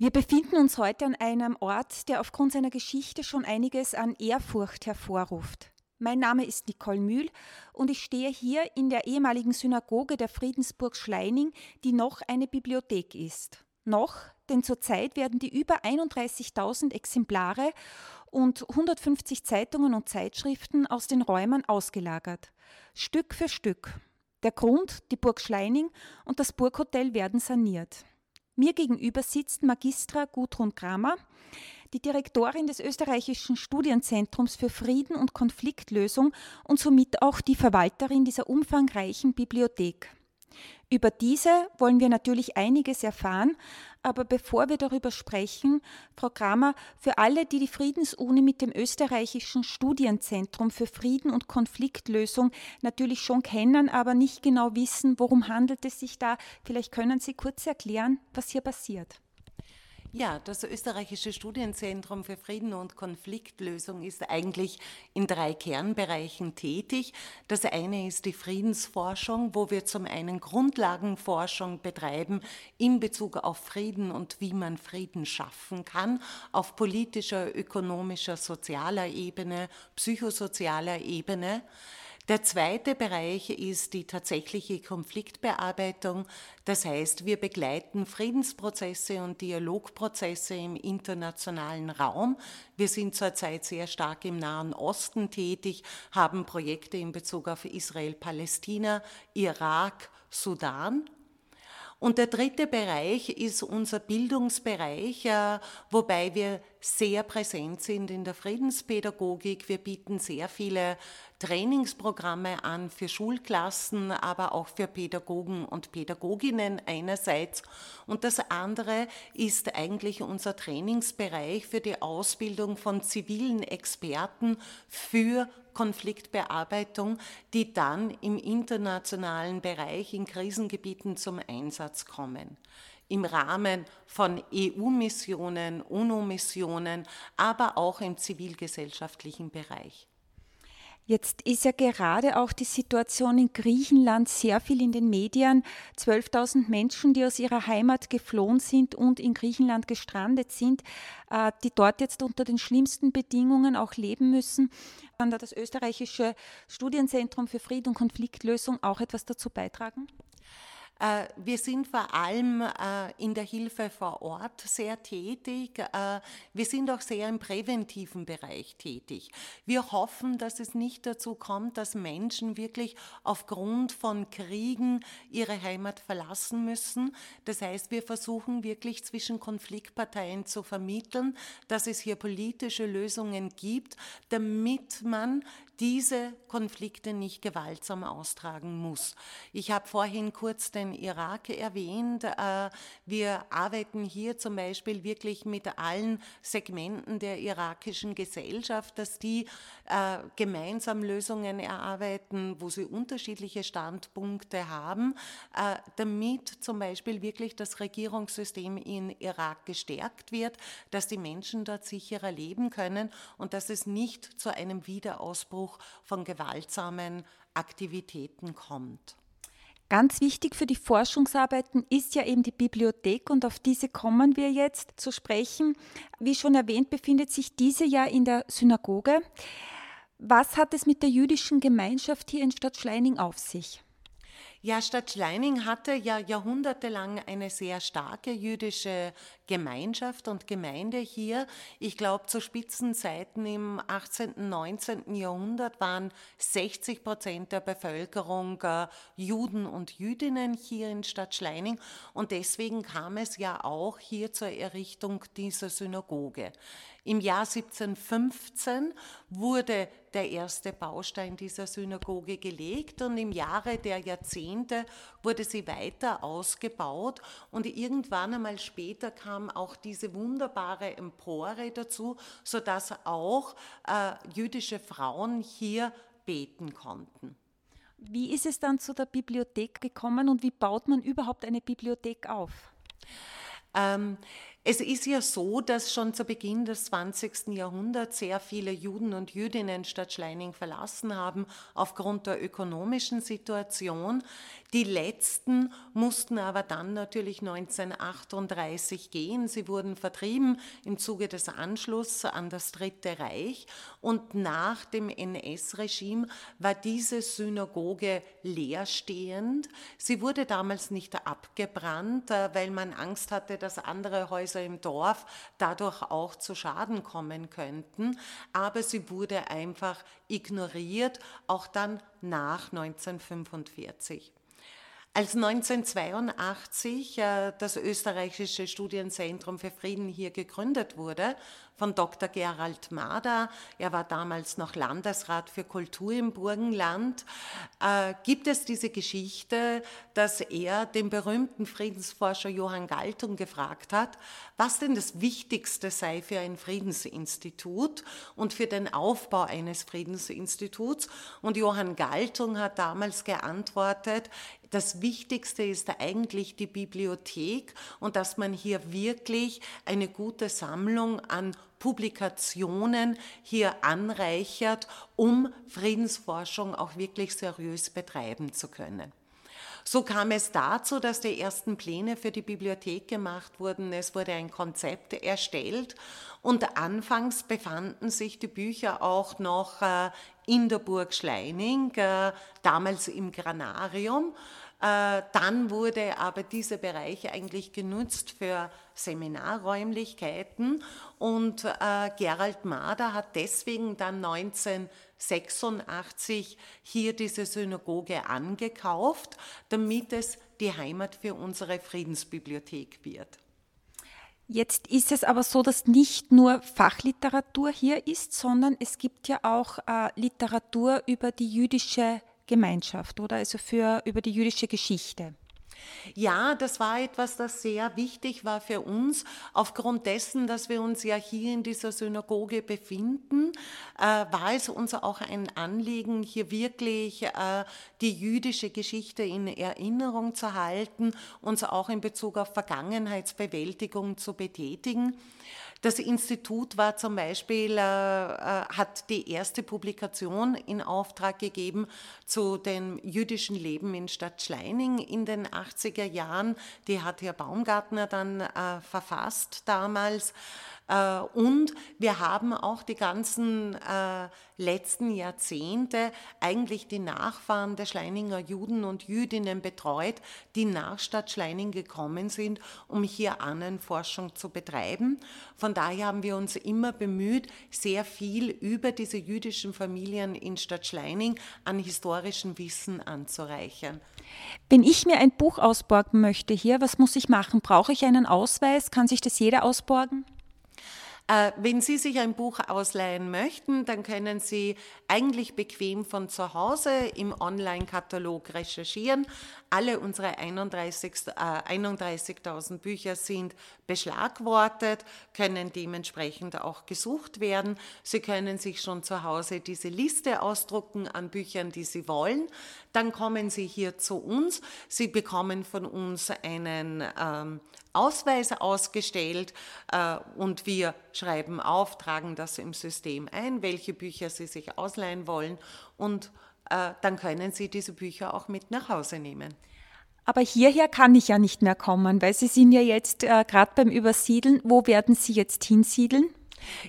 Wir befinden uns heute an einem Ort, der aufgrund seiner Geschichte schon einiges an Ehrfurcht hervorruft. Mein Name ist Nicole Mühl und ich stehe hier in der ehemaligen Synagoge der Friedensburg Schleining, die noch eine Bibliothek ist. Noch, denn zurzeit werden die über 31.000 Exemplare und 150 Zeitungen und Zeitschriften aus den Räumen ausgelagert. Stück für Stück. Der Grund, die Burg Schleining und das Burghotel werden saniert. Mir gegenüber sitzt Magistra Gudrun Kramer, die Direktorin des österreichischen Studienzentrums für Frieden und Konfliktlösung und somit auch die Verwalterin dieser umfangreichen Bibliothek. Über diese wollen wir natürlich einiges erfahren, aber bevor wir darüber sprechen, Frau Kramer, für alle, die die Friedensuni mit dem österreichischen Studienzentrum für Frieden und Konfliktlösung natürlich schon kennen, aber nicht genau wissen, worum handelt es sich da, vielleicht können Sie kurz erklären, was hier passiert. Ja, das österreichische Studienzentrum für Frieden und Konfliktlösung ist eigentlich in drei Kernbereichen tätig. Das eine ist die Friedensforschung, wo wir zum einen Grundlagenforschung betreiben in Bezug auf Frieden und wie man Frieden schaffen kann, auf politischer, ökonomischer, sozialer Ebene, psychosozialer Ebene. Der zweite Bereich ist die tatsächliche Konfliktbearbeitung. Das heißt, wir begleiten Friedensprozesse und Dialogprozesse im internationalen Raum. Wir sind zurzeit sehr stark im Nahen Osten tätig, haben Projekte in Bezug auf Israel, Palästina, Irak, Sudan und der dritte Bereich ist unser Bildungsbereich, äh, wobei wir sehr präsent sind in der Friedenspädagogik. Wir bieten sehr viele Trainingsprogramme an für Schulklassen, aber auch für Pädagogen und Pädagoginnen einerseits. Und das andere ist eigentlich unser Trainingsbereich für die Ausbildung von zivilen Experten für Konfliktbearbeitung, die dann im internationalen Bereich in Krisengebieten zum Einsatz kommen im Rahmen von EU-Missionen, UNO-Missionen, aber auch im zivilgesellschaftlichen Bereich. Jetzt ist ja gerade auch die Situation in Griechenland sehr viel in den Medien. 12.000 Menschen, die aus ihrer Heimat geflohen sind und in Griechenland gestrandet sind, äh, die dort jetzt unter den schlimmsten Bedingungen auch leben müssen. Kann da das österreichische Studienzentrum für Frieden und Konfliktlösung auch etwas dazu beitragen? Äh, wir sind vor allem äh, in der Hilfe vor Ort sehr tätig. Äh, wir sind auch sehr im präventiven Bereich tätig. Wir hoffen, dass es nicht dazu kommt, dass Menschen wirklich aufgrund von Kriegen ihre Heimat verlassen müssen. Das heißt, wir versuchen wirklich zwischen Konfliktparteien zu vermitteln, dass es hier politische Lösungen gibt, damit man diese Konflikte nicht gewaltsam austragen muss. Ich habe vorhin kurz den Irak erwähnt. Äh, wir arbeiten hier zum Beispiel wirklich mit allen Segmenten der irakischen Gesellschaft, dass die äh, gemeinsam Lösungen erarbeiten, wo sie unterschiedliche Standpunkte haben, äh, damit zum Beispiel wirklich das Regierungssystem in Irak gestärkt wird, dass die Menschen dort sicherer leben können und dass es nicht zu einem Wiederausbruch Ausbruch von gewaltsamen Aktivitäten kommt. Ganz wichtig für die Forschungsarbeiten ist ja eben die Bibliothek und auf diese kommen wir jetzt zu sprechen. Wie schon erwähnt, befindet sich diese ja in der Synagoge. Was hat es mit der jüdischen Gemeinschaft hier in Stadt Schleining auf sich? Ja, Stadt Schleining hatte ja jahrhundertelang eine sehr starke jüdische Gemeinschaft und Gemeinde hier. Ich glaube, zu Spitzenzeiten im 18., 19. Jahrhundert waren 60 Prozent der Bevölkerung äh, Juden und Jüdinnen hier in Stadt Schleining. Und deswegen kam es ja auch hier zur Errichtung dieser Synagoge. Im Jahr 1715 wurde der erste Baustein dieser Synagoge gelegt und im Jahre der Jahrzehnte wurde sie weiter ausgebaut und irgendwann einmal später kam auch diese wunderbare Empore dazu, sodass auch äh, jüdische Frauen hier beten konnten. Wie ist es dann zu der Bibliothek gekommen und wie baut man überhaupt eine Bibliothek auf? Ähm, Es ist ja so, dass schon zu Beginn des 20. Jahrhunderts sehr viele Juden und Jüdinnen Stadt Schleining verlassen haben aufgrund der ökonomischen Situation. Die letzten mussten aber dann natürlich 1938 gehen. Sie wurden vertrieben im Zuge des Anschlusses an das Dritte Reich. Und nach dem NS-Regime war diese Synagoge leerstehend. Sie wurde damals nicht abgebrannt, äh, weil man Angst hatte, dass andere Häuser im Dorf dadurch auch zu Schaden kommen könnten. Aber sie wurde einfach ignoriert, auch dann nach 1945. Als 1982 äh, das österreichische Studienzentrum für Frieden hier gegründet wurde, von Dr. Gerald Mader, er war damals noch Landesrat für Kultur im Burgenland, äh, gibt es diese Geschichte, dass er den berühmten Friedensforscher Johann Galtung gefragt hat, was denn das Wichtigste sei für ein Friedensinstitut und für den Aufbau eines Friedensinstituts. Und Johann Galtung hat damals geantwortet, das Wichtigste ist eigentlich die Bibliothek und dass man hier wirklich eine gute Sammlung an Publikationen hier anreichert, um Friedensforschung auch wirklich seriös betreiben zu können. So kam es dazu, dass die ersten Pläne für die Bibliothek gemacht wurden. Es wurde ein Konzept erstellt und anfangs befanden sich die Bücher auch noch äh, in der Burg Schleining, äh, damals im Granarium. Äh, dann wurde aber dieser Bereich eigentlich genutzt für Seminarräumlichkeiten und Gerald Mader hat deswegen dann 19 86 hier diese Synagoge angekauft, damit es die Heimat für unsere Friedensbibliothek wird. Jetzt ist es aber so, dass nicht nur Fachliteratur hier ist, sondern es gibt ja auch äh, Literatur über die jüdische Gemeinschaft oder also für über die jüdische Geschichte. Ja, das war etwas, das sehr wichtig war für uns, aufgrund dessen, dass wir uns ja hier in dieser Synagoge befinden, äh, war es uns auch ein Anliegen, hier wirklich äh, die jüdische Geschichte in Erinnerung zu halten, uns auch in Bezug auf Vergangenheitsbewältigung zu betätigen. Das Institut war zum Beispiel, äh, äh, hat die erste Publikation in Auftrag gegeben zu dem jüdischen Leben in Stadt Schleining in den 80er Jahren. Die hat Herr Baumgartner dann äh, verfasst damals. Äh, und wir haben auch die ganzen äh, letzten Jahrzehnte eigentlich die Nachfahren der Schleininger Juden und Jüdinnen betreut, die nach Stadt Schleining gekommen sind, um hier Ahnenforschung zu betreiben. Von daher haben wir uns immer bemüht, sehr viel über diese jüdischen Familien in Stadt Schleining an historischem Wissen anzureichern. Wenn ich mir ein Buch ausborgen möchte hier, was muss ich machen? Brauche ich einen Ausweis? Kann sich das jeder ausborgen? Äh, wenn Sie sich ein Buch ausleihen möchten, dann können Sie eigentlich bequem von zu Hause im Online-Katalog recherchieren. Alle unsere 31.000 äh, 31 Bücher sind beschlagwortet, können dementsprechend auch gesucht werden. Sie können sich schon zu Hause diese Liste ausdrucken an Büchern, die Sie wollen. Dann kommen Sie hier zu uns. Sie bekommen von uns einen ähm, Ausweis ausgestellt äh, und wir schreiben auf, tragen das im System ein, welche Bücher Sie sich ausleihen wollen und äh, dann können Sie diese Bücher auch mit nach Hause nehmen. Aber hierher kann ich ja nicht mehr kommen, weil Sie sind ja jetzt äh, gerade beim Übersiedeln. Wo werden Sie jetzt hinsiedeln?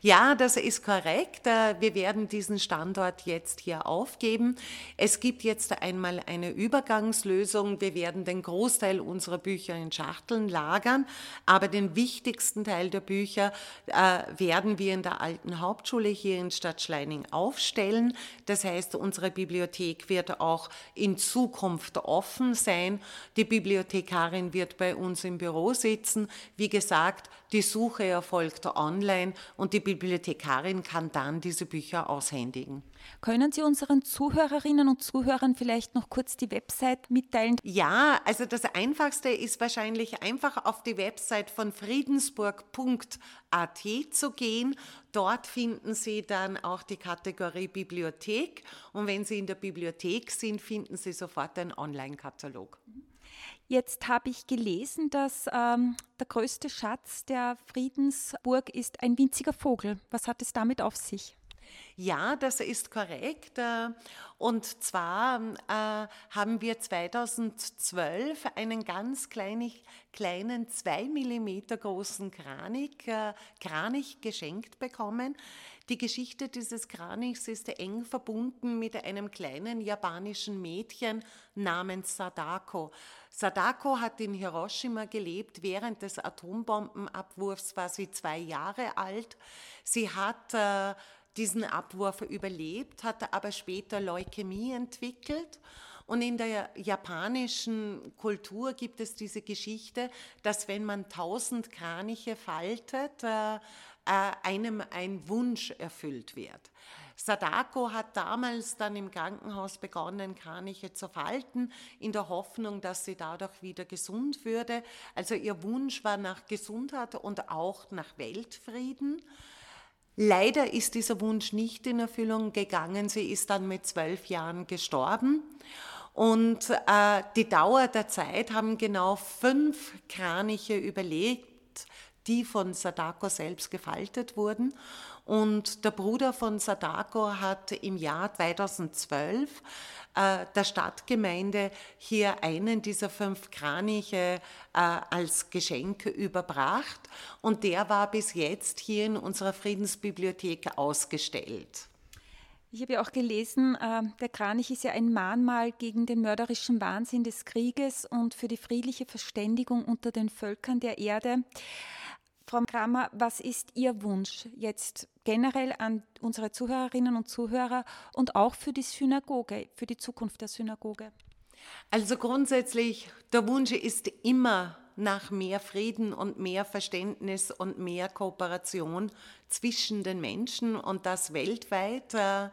Ja, das ist korrekt. Äh, wir werden diesen Standort jetzt hier aufgeben. Es gibt jetzt einmal eine Übergangslösung. Wir werden den Großteil unserer Bücher in Schachteln lagern, aber den wichtigsten Teil der Bücher äh, werden wir in der alten Hauptschule hier in Stadt Schleining aufstellen. Das heißt, unsere Bibliothek wird auch in Zukunft offen sein. Die Bibliothekarin wird bei uns im Büro sitzen. Wie gesagt, die Suche erfolgt online und die Bibliothekarin kann dann diese Bücher aushändigen. Können Sie unseren Zuhörerinnen und Zuhörern vielleicht noch kurz die Website mitteilen? Ja, also das Einfachste ist wahrscheinlich einfach auf die Website von friedensburg.at zu gehen. Dort finden Sie dann auch die Kategorie Bibliothek und wenn Sie in der Bibliothek sind, finden Sie sofort einen Online-Katalog. Jetzt habe ich gelesen, dass ähm, der größte Schatz der Friedensburg ist ein winziger Vogel. Was hat es damit auf sich? Ja, das ist korrekt. Äh, und zwar äh, haben wir 2012 einen ganz kleinen, kleinen zwei Millimeter großen Kranich, äh, Kranich geschenkt bekommen. Die Geschichte dieses Kranichs ist eng verbunden mit einem kleinen japanischen Mädchen namens Sadako. Sadako hat in Hiroshima gelebt. Während des Atombombenabwurfs war sie zwei Jahre alt. Sie hat äh, diesen Abwurf überlebt, hat aber später Leukämie entwickelt. Und in der japanischen Kultur gibt es diese Geschichte, dass wenn man tausend Kraniche faltet, äh, einem ein Wunsch erfüllt wird. Sadako hat damals dann im Krankenhaus begonnen, Kraniche zu falten, in der Hoffnung, dass sie dadurch wieder gesund würde. Also ihr Wunsch war nach Gesundheit und auch nach Weltfrieden. Leider ist dieser Wunsch nicht in Erfüllung gegangen. Sie ist dann mit zwölf Jahren gestorben. Und äh, die Dauer der Zeit haben genau fünf Kraniche überlebt, die von Sadako selbst gefaltet wurden. Und der Bruder von Sadako hat im Jahr 2012 äh, der Stadtgemeinde hier einen dieser fünf Kraniche äh, als Geschenk überbracht. Und der war bis jetzt hier in unserer Friedensbibliothek ausgestellt. Ich habe ja auch gelesen, äh, der Kranich ist ja ein Mahnmal gegen den mörderischen Wahnsinn des Krieges und für die friedliche Verständigung unter den Völkern der Erde. Frau Kramer, was ist Ihr Wunsch jetzt generell an unsere Zuhörerinnen und Zuhörer und auch für die Synagoge, für die Zukunft der Synagoge? Also grundsätzlich, der Wunsch ist immer nach mehr Frieden und mehr Verständnis und mehr Kooperation zwischen den Menschen und das weltweit. Äh,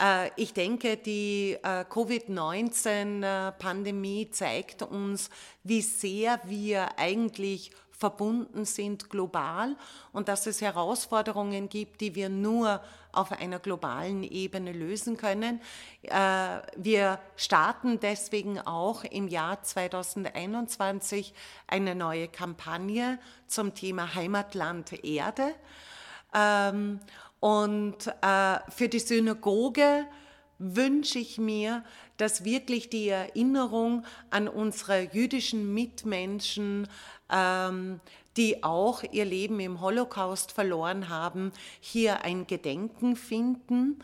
äh, ich denke, die äh, Covid-19-Pandemie zeigt uns, wie sehr wir eigentlich verbunden sind global und dass es Herausforderungen gibt, die wir nur auf einer globalen Ebene lösen können. Äh, wir starten deswegen auch im Jahr 2021 eine neue Kampagne zum Thema Heimatland Erde. Ähm, und äh, für die Synagoge wünsche ich mir, dass wirklich die Erinnerung an unsere jüdischen Mitmenschen, ähm, die auch ihr Leben im Holocaust verloren haben, hier ein Gedenken finden.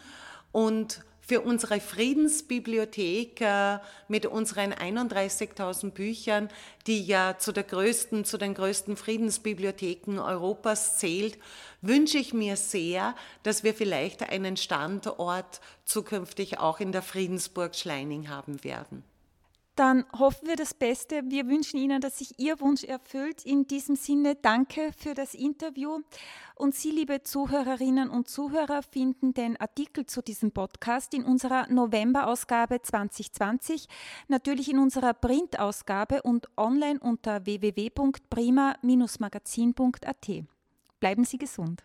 Und für unsere Friedensbibliothek äh, mit unseren 31.000 Büchern, die ja zu, der größten, zu den größten Friedensbibliotheken Europas zählt, wünsche ich mir sehr, dass wir vielleicht einen Standort zukünftig auch in der Friedensburg Schleining haben werden. Dann hoffen wir das Beste. Wir wünschen Ihnen, dass sich Ihr Wunsch erfüllt. In diesem Sinne danke für das Interview. Und Sie, liebe Zuhörerinnen und Zuhörer, finden den Artikel zu diesem Podcast in unserer November-Ausgabe 2020, natürlich in unserer Printausgabe und online unter www.prima-magazin.at. Bleiben Sie gesund.